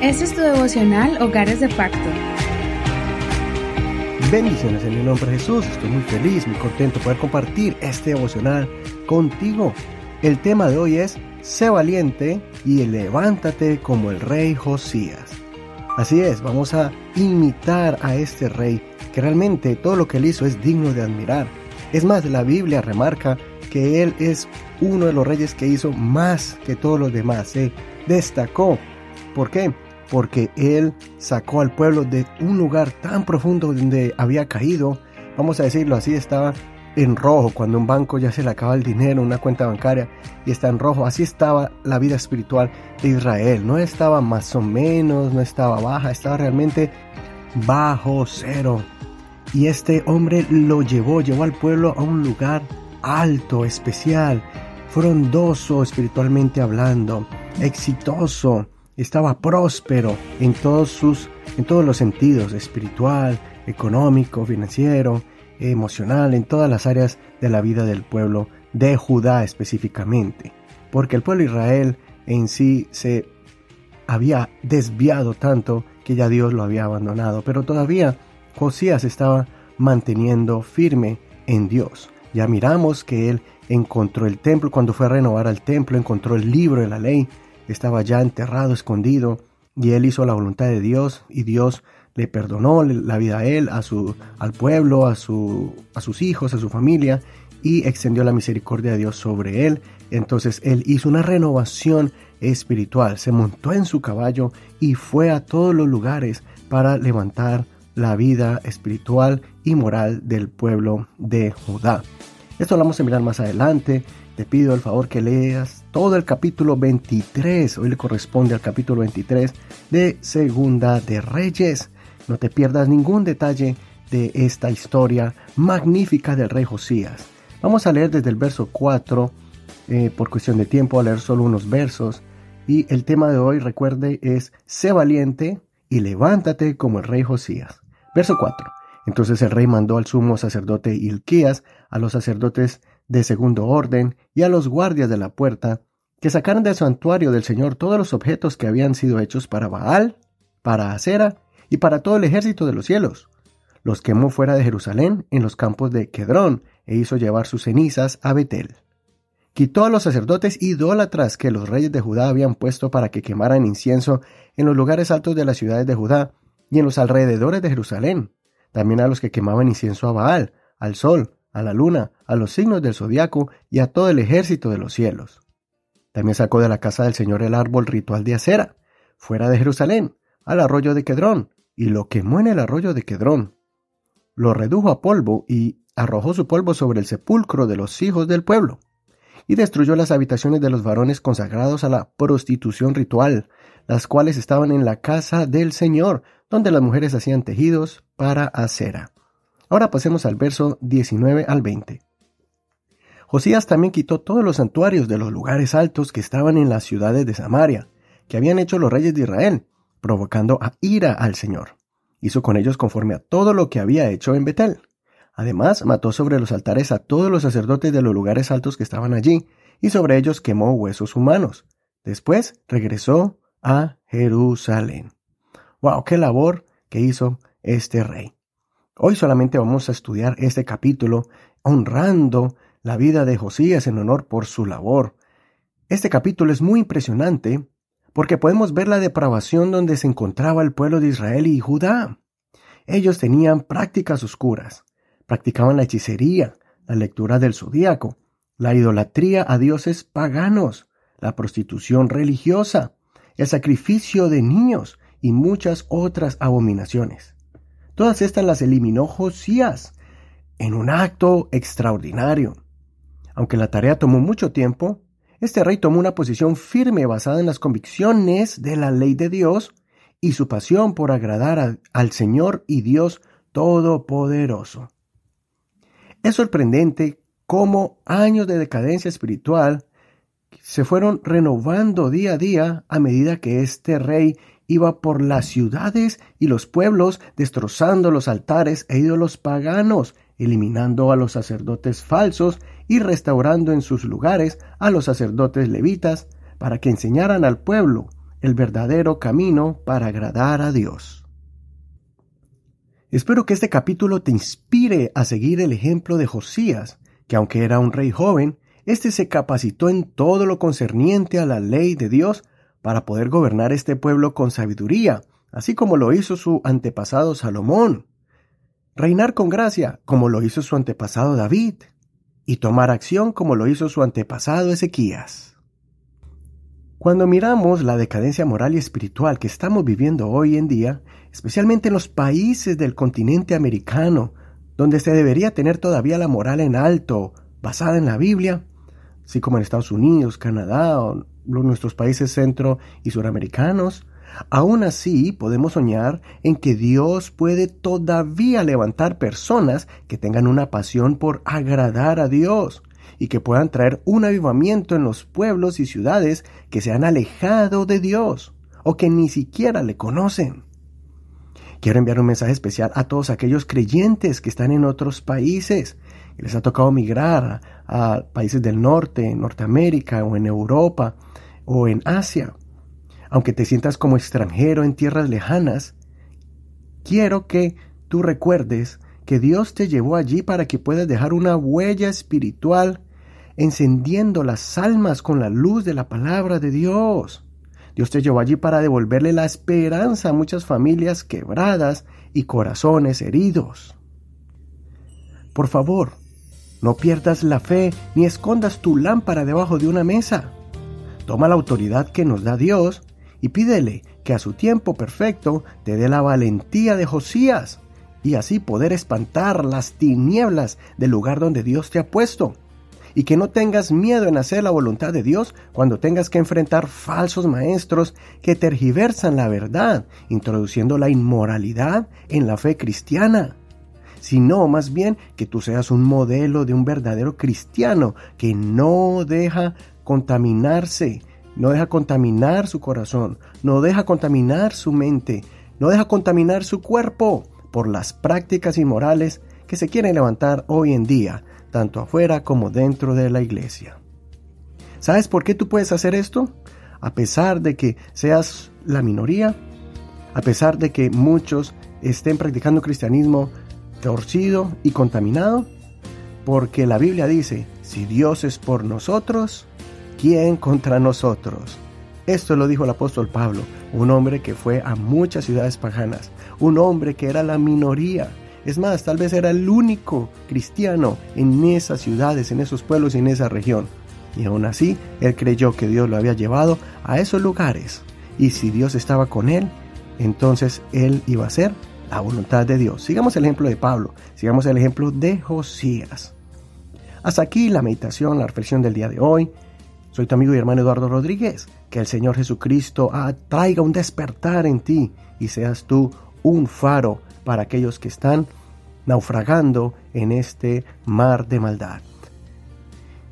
Este es tu devocional Hogares de Pacto. Bendiciones en el nombre de Jesús. Estoy muy feliz, muy contento de poder compartir este devocional contigo. El tema de hoy es Sé valiente y levántate como el rey Josías. Así es, vamos a imitar a este rey, que realmente todo lo que él hizo es digno de admirar. Es más, la Biblia remarca que él es uno de los reyes que hizo más que todos los demás. Se destacó. ¿Por qué? porque él sacó al pueblo de un lugar tan profundo donde había caído, vamos a decirlo así, estaba en rojo, cuando un banco ya se le acaba el dinero, una cuenta bancaria, y está en rojo. Así estaba la vida espiritual de Israel. No estaba más o menos, no estaba baja, estaba realmente bajo cero. Y este hombre lo llevó, llevó al pueblo a un lugar alto, especial, frondoso espiritualmente hablando, exitoso, estaba próspero en todos sus en todos los sentidos, espiritual, económico, financiero, emocional, en todas las áreas de la vida del pueblo de Judá específicamente, porque el pueblo de Israel en sí se había desviado tanto que ya Dios lo había abandonado, pero todavía Josías estaba manteniendo firme en Dios. Ya miramos que él encontró el templo, cuando fue a renovar al templo, encontró el libro de la ley, estaba ya enterrado, escondido, y él hizo la voluntad de Dios, y Dios le perdonó la vida a él, a su, al pueblo, a, su, a sus hijos, a su familia, y extendió la misericordia de Dios sobre él. Entonces él hizo una renovación espiritual, se montó en su caballo y fue a todos los lugares para levantar la vida espiritual y moral del pueblo de Judá. Esto lo vamos a mirar más adelante te pido el favor que leas todo el capítulo 23, hoy le corresponde al capítulo 23 de Segunda de Reyes. No te pierdas ningún detalle de esta historia magnífica del rey Josías. Vamos a leer desde el verso 4, eh, por cuestión de tiempo, a leer solo unos versos. Y el tema de hoy, recuerde, es Sé valiente y levántate como el rey Josías. Verso 4. Entonces el rey mandó al sumo sacerdote Ilquías, a los sacerdotes de segundo orden y a los guardias de la puerta que sacaran del santuario del Señor todos los objetos que habían sido hechos para Baal, para Acera y para todo el ejército de los cielos. Los quemó fuera de Jerusalén en los campos de Quedrón e hizo llevar sus cenizas a Betel. Quitó a los sacerdotes idólatras que los reyes de Judá habían puesto para que quemaran incienso en los lugares altos de las ciudades de Judá y en los alrededores de Jerusalén, también a los que quemaban incienso a Baal, al sol, a la luna, a los signos del zodiaco y a todo el ejército de los cielos. También sacó de la casa del Señor el árbol ritual de acera, fuera de Jerusalén, al arroyo de Quedrón, y lo quemó en el arroyo de Quedrón. Lo redujo a polvo y arrojó su polvo sobre el sepulcro de los hijos del pueblo, y destruyó las habitaciones de los varones consagrados a la prostitución ritual, las cuales estaban en la casa del Señor, donde las mujeres hacían tejidos para acera. Ahora pasemos al verso 19 al 20. Josías también quitó todos los santuarios de los lugares altos que estaban en las ciudades de Samaria, que habían hecho los reyes de Israel, provocando a ira al Señor. Hizo con ellos conforme a todo lo que había hecho en Betel. Además, mató sobre los altares a todos los sacerdotes de los lugares altos que estaban allí, y sobre ellos quemó huesos humanos. Después regresó a Jerusalén. ¡Wow! ¡Qué labor que hizo este rey! Hoy solamente vamos a estudiar este capítulo honrando la vida de Josías en honor por su labor. Este capítulo es muy impresionante porque podemos ver la depravación donde se encontraba el pueblo de Israel y Judá. Ellos tenían prácticas oscuras, practicaban la hechicería, la lectura del zodíaco, la idolatría a dioses paganos, la prostitución religiosa, el sacrificio de niños y muchas otras abominaciones. Todas estas las eliminó Josías en un acto extraordinario. Aunque la tarea tomó mucho tiempo, este rey tomó una posición firme basada en las convicciones de la ley de Dios y su pasión por agradar al Señor y Dios Todopoderoso. Es sorprendente cómo años de decadencia espiritual se fueron renovando día a día a medida que este rey iba por las ciudades y los pueblos destrozando los altares e ídolos paganos, eliminando a los sacerdotes falsos y restaurando en sus lugares a los sacerdotes levitas para que enseñaran al pueblo el verdadero camino para agradar a Dios. Espero que este capítulo te inspire a seguir el ejemplo de Josías, que aunque era un rey joven, éste se capacitó en todo lo concerniente a la ley de Dios para poder gobernar este pueblo con sabiduría, así como lo hizo su antepasado Salomón. Reinar con gracia, como lo hizo su antepasado David, y tomar acción como lo hizo su antepasado Ezequías. Cuando miramos la decadencia moral y espiritual que estamos viviendo hoy en día, especialmente en los países del continente americano, donde se debería tener todavía la moral en alto, basada en la Biblia, así como en Estados Unidos, Canadá nuestros países centro y suramericanos, aún así podemos soñar en que Dios puede todavía levantar personas que tengan una pasión por agradar a Dios y que puedan traer un avivamiento en los pueblos y ciudades que se han alejado de Dios o que ni siquiera le conocen. Quiero enviar un mensaje especial a todos aquellos creyentes que están en otros países, que les ha tocado migrar a, países del norte, en Norteamérica o en Europa o en Asia. Aunque te sientas como extranjero en tierras lejanas, quiero que tú recuerdes que Dios te llevó allí para que puedas dejar una huella espiritual encendiendo las almas con la luz de la palabra de Dios. Dios te llevó allí para devolverle la esperanza a muchas familias quebradas y corazones heridos. Por favor, no pierdas la fe ni escondas tu lámpara debajo de una mesa. Toma la autoridad que nos da Dios y pídele que a su tiempo perfecto te dé la valentía de Josías y así poder espantar las tinieblas del lugar donde Dios te ha puesto. Y que no tengas miedo en hacer la voluntad de Dios cuando tengas que enfrentar falsos maestros que tergiversan la verdad, introduciendo la inmoralidad en la fe cristiana sino más bien que tú seas un modelo de un verdadero cristiano que no deja contaminarse, no deja contaminar su corazón, no deja contaminar su mente, no deja contaminar su cuerpo por las prácticas inmorales que se quieren levantar hoy en día, tanto afuera como dentro de la iglesia. ¿Sabes por qué tú puedes hacer esto? A pesar de que seas la minoría, a pesar de que muchos estén practicando cristianismo torcido y contaminado, porque la Biblia dice, si Dios es por nosotros, ¿quién contra nosotros? Esto lo dijo el apóstol Pablo, un hombre que fue a muchas ciudades paganas, un hombre que era la minoría, es más, tal vez era el único cristiano en esas ciudades, en esos pueblos y en esa región. Y aún así, él creyó que Dios lo había llevado a esos lugares. Y si Dios estaba con él, entonces él iba a hacer la voluntad de Dios. Sigamos el ejemplo de Pablo, sigamos el ejemplo de Josías. Hasta aquí la meditación, la reflexión del día de hoy. Soy tu amigo y hermano Eduardo Rodríguez. Que el Señor Jesucristo traiga un despertar en ti y seas tú un faro para aquellos que están naufragando en este mar de maldad.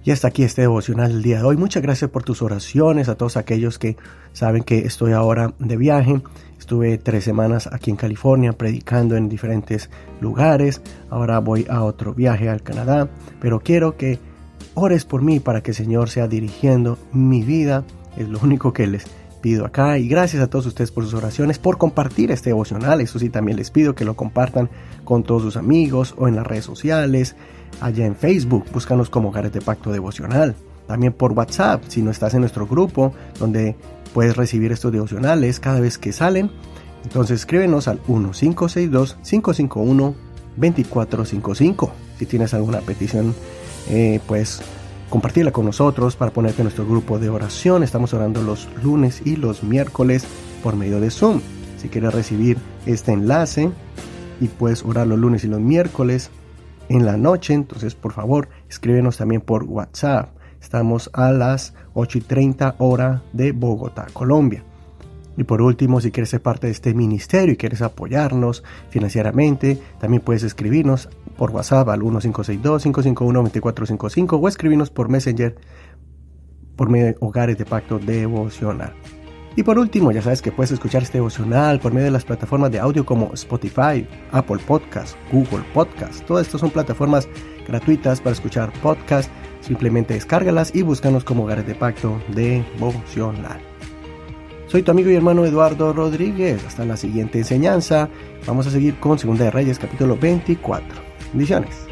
Y hasta aquí este devocional del día de hoy. Muchas gracias por tus oraciones a todos aquellos que saben que estoy ahora de viaje. Estuve tres semanas aquí en California predicando en diferentes lugares. Ahora voy a otro viaje al Canadá. Pero quiero que ores por mí para que el Señor sea dirigiendo mi vida. Es lo único que les pido acá y gracias a todos ustedes por sus oraciones, por compartir este devocional. Eso sí, también les pido que lo compartan con todos sus amigos o en las redes sociales, allá en Facebook, búscanos como Hogares de Pacto Devocional. También por WhatsApp, si no estás en nuestro grupo, donde puedes recibir estos devocionales cada vez que salen. Entonces escríbenos al 1562-551-2455. Si tienes alguna petición, eh, pues compartirla con nosotros para ponerte en nuestro grupo de oración. Estamos orando los lunes y los miércoles por medio de Zoom. Si quieres recibir este enlace y puedes orar los lunes y los miércoles en la noche, entonces por favor escríbenos también por WhatsApp. Estamos a las 8 y 30 hora de Bogotá, Colombia. Y por último, si quieres ser parte de este ministerio y quieres apoyarnos financieramente, también puedes escribirnos por WhatsApp al 1562-551-2455 o escribirnos por Messenger por medio de Hogares de Pacto Devocional. Y por último, ya sabes que puedes escuchar este devocional por medio de las plataformas de audio como Spotify, Apple Podcast, Google Podcast. Todas estas son plataformas gratuitas para escuchar podcast. Simplemente descárgalas y búscanos como Hogares de Pacto Devocional. Soy tu amigo y hermano Eduardo Rodríguez. Hasta la siguiente enseñanza. Vamos a seguir con Segunda de Reyes capítulo 24. Bendiciones.